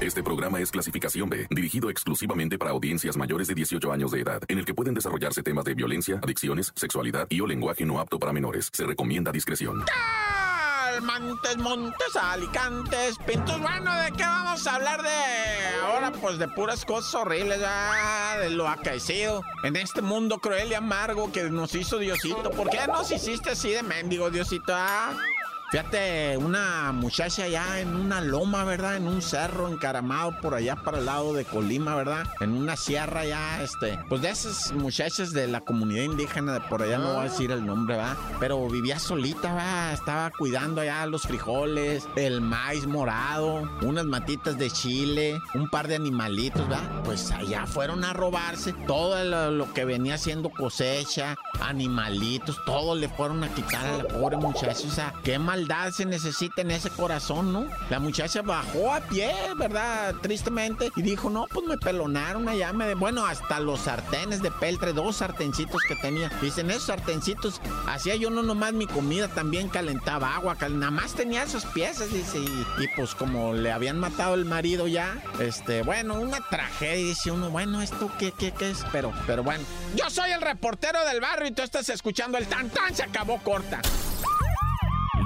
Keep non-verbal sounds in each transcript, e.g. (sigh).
Este programa es clasificación B, dirigido exclusivamente para audiencias mayores de 18 años de edad, en el que pueden desarrollarse temas de violencia, adicciones, sexualidad y o lenguaje no apto para menores. Se recomienda discreción. Montes, Montes, Alicantes, Pintos. Bueno, ¿de qué vamos a hablar de ahora? Pues de puras cosas horribles, de lo acaecido en este mundo cruel y amargo que nos hizo Diosito. ¿Por qué nos hiciste así de mendigo, Diosito? Ah? Fíjate, una muchacha allá en una loma, ¿verdad? En un cerro encaramado por allá para el lado de Colima, ¿verdad? En una sierra ya, este. Pues de esas muchachas de la comunidad indígena de por allá, no voy a decir el nombre, ¿verdad? Pero vivía solita, ¿verdad? Estaba cuidando allá los frijoles, el maíz morado, unas matitas de chile, un par de animalitos, ¿verdad? Pues allá fueron a robarse todo lo, que venía haciendo cosecha, animalitos, todo le fueron a quitar a la pobre muchacha. O sea, qué mal se necesita en ese corazón, ¿no? La muchacha bajó a pie, ¿verdad? Tristemente. Y dijo, no, pues me pelonaron allá. Me... Bueno, hasta los sartenes de peltre, dos sartencitos que tenía. Dicen, esos sartencitos, hacía yo no nomás mi comida, también calentaba agua. nada más tenía esas piezas, dice. Y, y, pues como le habían matado el marido ya, este, bueno, una tragedia. Dice uno, bueno, ¿esto qué, qué, qué es? Pero, pero bueno. Yo soy el reportero del barrio y tú estás escuchando el tan tan, se acabó corta.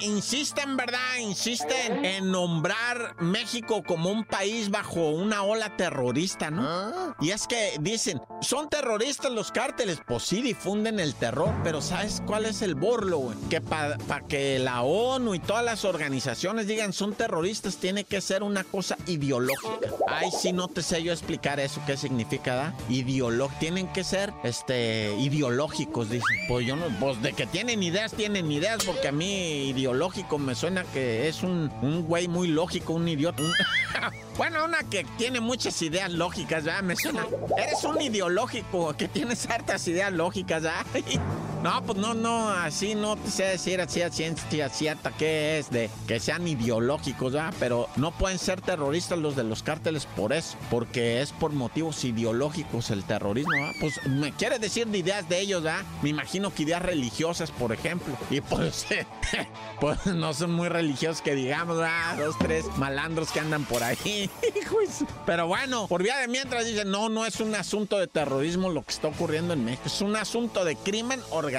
insisten, ¿verdad? Insisten en nombrar México como un país bajo una ola terrorista, ¿no? ¿Ah? Y es que dicen, son terroristas los cárteles. Pues sí, difunden el terror, pero ¿sabes cuál es el borlo, güey? Que para que la ONU y todas las organizaciones digan son terroristas, tiene que ser una cosa ideológica. Ay, sí, no te sé yo explicar eso, qué significa, ¿da? Ideológico. Tienen que ser, este, ideológicos, dicen. Pues yo no, pues de que tienen ideas, tienen ideas, porque a mí ideológico me suena que es un, un güey muy lógico, un idiota. (laughs) bueno, una que tiene muchas ideas lógicas, ¿verdad? Me suena. Eres un ideológico que tienes hartas ideas lógicas, ¿verdad? (laughs) No, pues no, no, así no te sé decir así a ciencia cierta que es de que sean ideológicos, ¿verdad? Pero no pueden ser terroristas los de los cárteles por eso, porque es por motivos ideológicos el terrorismo, ¿verdad? Pues me quiere decir de ideas de ellos, ¿verdad? Me imagino que ideas religiosas, por ejemplo. Y pues, (laughs) pues no son muy religiosos que digamos, ¿verdad? Dos, tres malandros que andan por ahí. (laughs) Pero bueno, por vía de mientras dicen, no, no es un asunto de terrorismo lo que está ocurriendo en México, es un asunto de crimen organizado.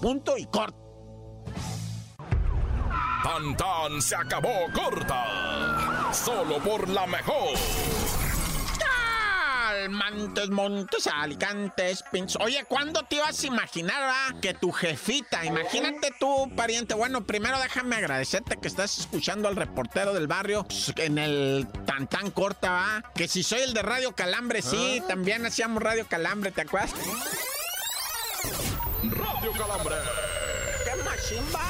Punto y corto. Tan tan se acabó corta. Solo por la mejor. Montes, montes, alicantes, pinches. Oye, ¿cuándo te ibas a imaginar, va? Que tu jefita, imagínate tú, pariente. Bueno, primero déjame agradecerte que estás escuchando al reportero del barrio pues, en el tan tan corta, va. Que si soy el de Radio Calambre, sí, también hacíamos Radio Calambre, ¿te acuerdas? Calambre. ¡Qué machimba!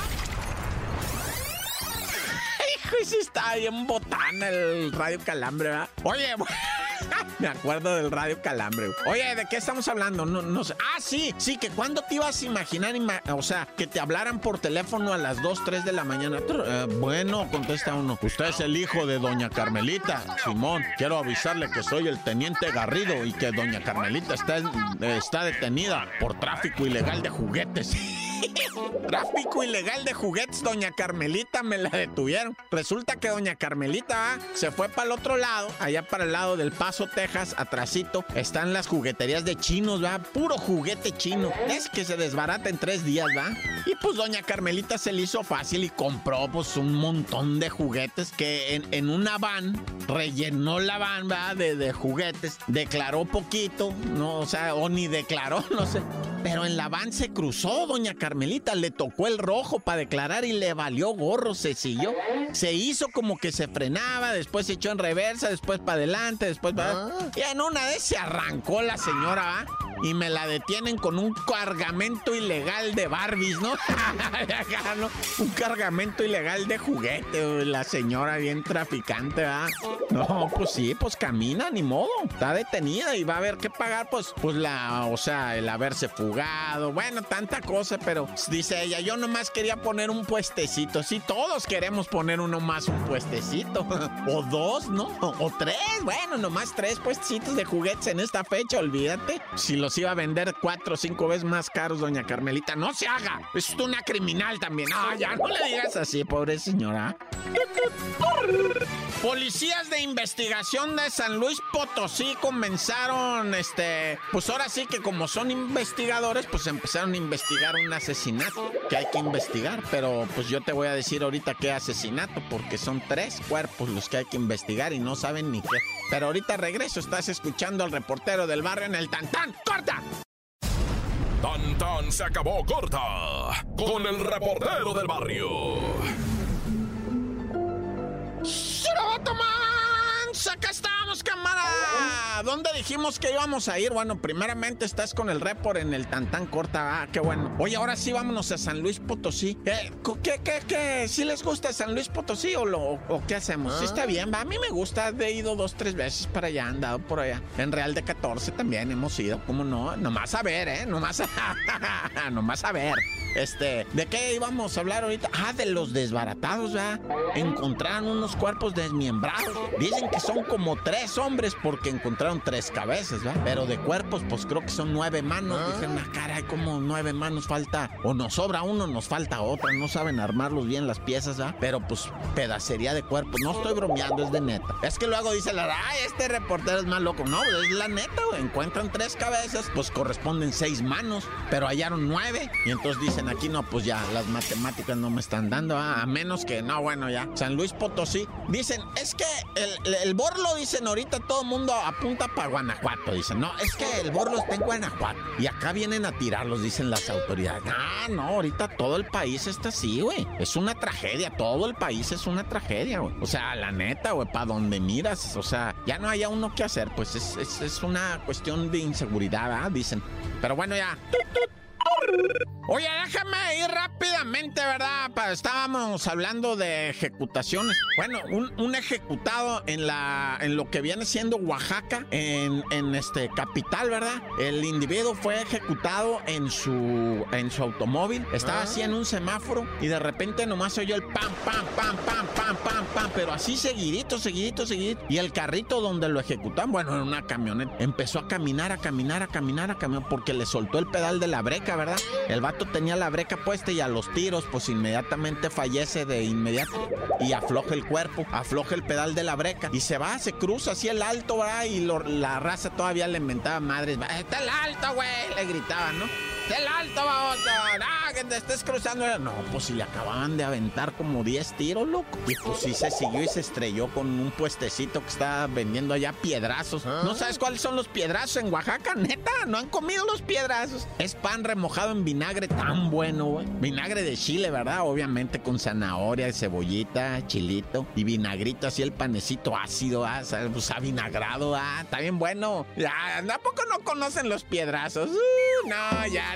Hijo, sí está bien botana el Radio Calambre, ¿verdad? Oye, (laughs) (laughs) me acuerdo del Radio Calambre. Oye, ¿de qué estamos hablando? No, no sé. Ah, sí, sí, que cuando te ibas a imaginar, ima- o sea, que te hablaran por teléfono a las 2, 3 de la mañana. Eh, bueno, contesta uno. Usted es el hijo de doña Carmelita. Simón, quiero avisarle que soy el teniente Garrido y que doña Carmelita está, está detenida por tráfico ilegal de juguetes. (laughs) Tráfico ilegal de juguetes, doña Carmelita me la detuvieron. Resulta que doña Carmelita se fue para el otro lado, allá para el lado del Paso, Texas, atrasito, están las jugueterías de chinos, va, puro juguete chino. Es que se desbarata en tres días, va. Y pues doña Carmelita se le hizo fácil y compró pues un montón de juguetes que en, una van rellenó la van, va, de, de juguetes, declaró poquito, no, o sea, o ni declaró, (laughs) no sé. Pero en la van se cruzó, doña Carmelita, le tocó el rojo para declarar y le valió gorro, se siguió. Se hizo como que se frenaba, después se echó en reversa, después para adelante, después para... Y en una vez se arrancó la señora, ¿va? Y me la detienen con un cargamento ilegal de Barbies, ¿no? (laughs) un cargamento ilegal de juguete, la señora bien traficante, ¿verdad? No, pues sí, pues camina, ni modo. Está detenida y va a haber que pagar, pues, pues la, o sea, el haberse fugado, bueno, tanta cosa, pero dice ella, yo nomás quería poner un puestecito. Sí, todos queremos poner uno más un puestecito. (laughs) o dos, ¿no? O, tres, bueno, nomás tres puestecitos de juguetes en esta fecha, olvídate. Si los iba a vender cuatro o cinco veces más caros, doña Carmelita, no se haga. Es una criminal también. Ah, ya no le digas así, pobre señora. Policías de investigación de San Luis Potosí comenzaron, este, pues ahora sí que como son investigadores, pues empezaron a investigar un asesinato que hay que investigar, pero pues yo te voy a decir ahorita qué asesinato, porque son tres cuerpos los que hay que investigar y no saben ni qué. Pero ahorita regreso, estás escuchando al reportero del barrio en el Tantán. ¡Corta! Tantán se acabó corta con el reportero del barrio. ¡Acá estamos, cámara! ¿Dónde dijimos que íbamos a ir? Bueno, primeramente estás con el report en el Tantán Corta. Ah, qué bueno. Oye, ahora sí vámonos a San Luis Potosí. ¿Qué, qué, qué, qué? ¿Sí les gusta San Luis Potosí o, lo, o qué hacemos? Sí está ah. bien, va. A mí me gusta. He ido dos, tres veces para allá, andado por allá. En Real de 14 también hemos ido. ¿Cómo no? Nomás a ver, ¿eh? Nomás a... (laughs) Nomás a ver. Este, ¿de qué íbamos a hablar ahorita? Ah, de los desbaratados, ¿verdad? Encontraron unos cuerpos desmiembrados. Dicen que son como tres hombres porque encontraron tres cabezas, ¿verdad? Pero de cuerpos, pues creo que son nueve manos. Ah. Dicen, ah, caray, como nueve manos falta. O nos sobra uno, nos falta otra. No saben armarlos bien las piezas, ¿verdad? Pero pues pedacería de cuerpos. No estoy bromeando, es de neta. Es que luego dice la, ay, este reportero es más loco. No, es la neta, güey. Encuentran tres cabezas, pues corresponden seis manos. Pero hallaron nueve. Y entonces dicen, aquí no, pues ya, las matemáticas no me están dando, ah, a menos que, no, bueno, ya. San Luis Potosí. Dicen, es que el, el Borlo, dicen, ahorita todo el mundo apunta para Guanajuato, dicen, no, es que el Borlo está en Guanajuato. Y acá vienen a tirarlos, dicen las autoridades. Ah, no, ahorita todo el país está así, güey. Es una tragedia, todo el país es una tragedia, güey. O sea, la neta, güey, para donde miras, o sea, ya no haya uno que hacer, pues es, es, es una cuestión de inseguridad, ¿ah? Dicen. Pero bueno, ya. Oye, déjame ir rápidamente, ¿verdad? Estábamos hablando de ejecutaciones. Bueno, un, ejecutado en la en lo que viene siendo Oaxaca, en, este capital, ¿verdad? El individuo fue ejecutado en su en su automóvil. Estaba así en un semáforo y de repente nomás oyó el pam, pam, pam, pam, pam, pam, pam, pero así seguidito, seguidito, seguidito. Y el carrito donde lo ejecutaron, bueno, en una camioneta, empezó a caminar, a caminar, a caminar, a caminar, porque le soltó el pedal de la breca, ¿verdad? El vato tenía la breca puesta y a los tiros, pues inmediatamente fallece de inmediato y afloja el cuerpo, afloja el pedal de la breca y se va, se cruza así el alto, ¿verdad? Y la raza todavía le inventaba madres, está el alto, güey, le gritaban, ¿no? ¡El alto, baboso! ¡Ah, que te estés cruzando! No, pues si le acababan de aventar como 10 tiros, loco. Y pues sí se siguió y se estrelló con un puestecito que está vendiendo allá piedrazos. ¿Ah? ¿No sabes cuáles son los piedrazos en Oaxaca? Neta, no han comido los piedrazos. Es pan remojado en vinagre tan bueno, güey. Vinagre de chile, ¿verdad? Obviamente con zanahoria, cebollita, chilito y vinagrito, así el panecito ácido, ah, pues avinagrado, ah, está bien bueno. Ya, ¿a no conocen los piedrazos? Uh, no, ya,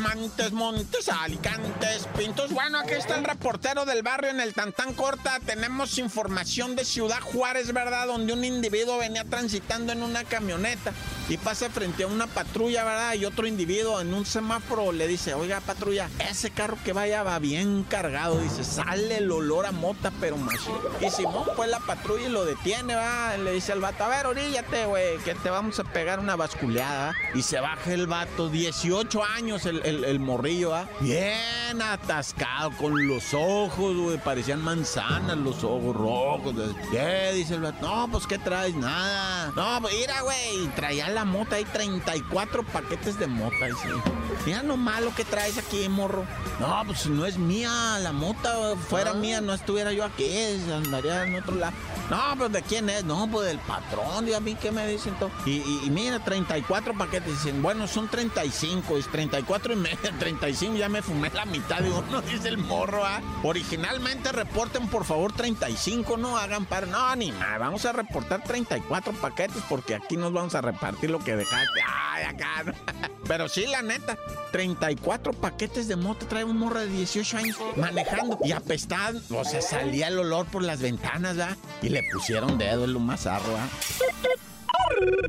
Montes, Montes, Alicantes, Pintos. Bueno, aquí está el reportero del barrio en el Tantán Corta. Tenemos información de Ciudad Juárez, ¿verdad? Donde un individuo venía transitando en una camioneta y pasa frente a una patrulla, ¿verdad? Y otro individuo en un semáforo le dice, oiga, patrulla, ese carro que vaya va bien cargado. Dice, sale el olor a mota, pero más. Y Simón, pues la patrulla y lo detiene, ¿va? Le dice al vato, a ver, oríllate, güey, que te vamos a pegar una basculeada. Y se baja el vato, 18 años el el, morrillo, ¿ah? Bien atascado, con los ojos, güey, parecían manzanas los ojos rojos. ¿Qué? Dice el vato. No, pues, ¿qué traes? Nada. No, pues, mira, güey, traía la mota, hay 34 paquetes de mota, dice. Mira lo malo que traes aquí, morro. No, pues no es mía la mota, fuera ah. mía, no estuviera yo aquí, andaría en otro lado. No, pues de quién es, no, pues del patrón, y a mí qué me dicen todo. Y, y, mira, 34 paquetes, dicen, bueno, son 35, es 34 y medio, (laughs) 35, ya me fumé la mitad. de uno, dice el morro, ¿ah? Originalmente reporten por favor 35, no hagan par. No, ni nada, vamos a reportar 34 paquetes porque aquí nos vamos a repartir lo que dejaste. Ay, acá. (laughs) Pero sí, la neta, 34 paquetes de moto trae un morro de 18 años manejando y apestaban. O sea, salía el olor por las ventanas, ¿verdad? Y le pusieron dedo en lo más arro,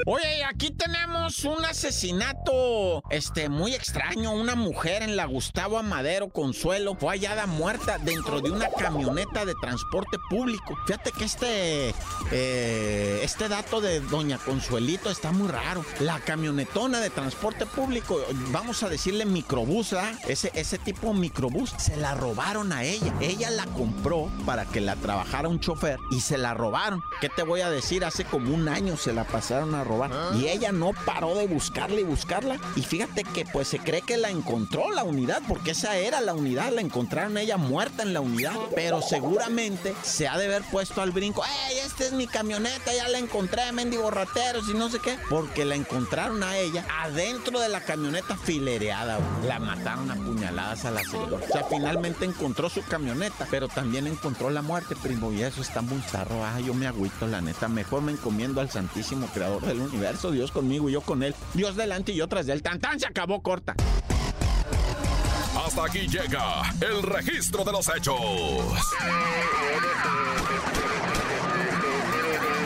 Oye, aquí tenemos un asesinato, este, muy extraño. Una mujer en la Gustavo Amadero Consuelo fue hallada muerta dentro de una camioneta de transporte público. Fíjate que este, eh, este dato de Doña Consuelito está muy raro. La camionetona de transporte público, vamos a decirle microbús, ese, ese tipo microbús, se la robaron a ella. Ella la compró para que la trabajara un chofer y se la robaron. ¿Qué te voy a decir? Hace como un año se la pasaron a robar. Ah. Y ella no paró de buscarla y buscarla. Y fíjate que pues se cree que la encontró la unidad, porque esa era la unidad. La encontraron ella muerta en la unidad. Pero seguramente se ha de haber puesto al brinco. ¡Ey, esta es mi camioneta! Ya la encontré, mendigo rateros y no sé qué. Porque la encontraron a ella adentro de la camioneta filereada. La mataron a puñaladas a la. O sea, finalmente encontró su camioneta, pero también encontró la muerte, primo. Y eso está muy zarro. Ah, yo me agüito, la neta. Mejor me encomiendo al Santísimo Creador del universo, Dios conmigo y yo con él, Dios delante y yo tras del tan tan se acabó corta. Hasta aquí llega el registro de los hechos.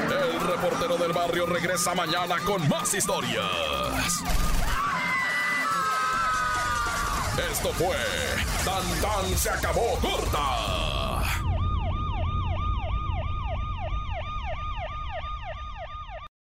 El reportero del barrio regresa mañana con más historias. Esto fue Tan Tan se acabó corta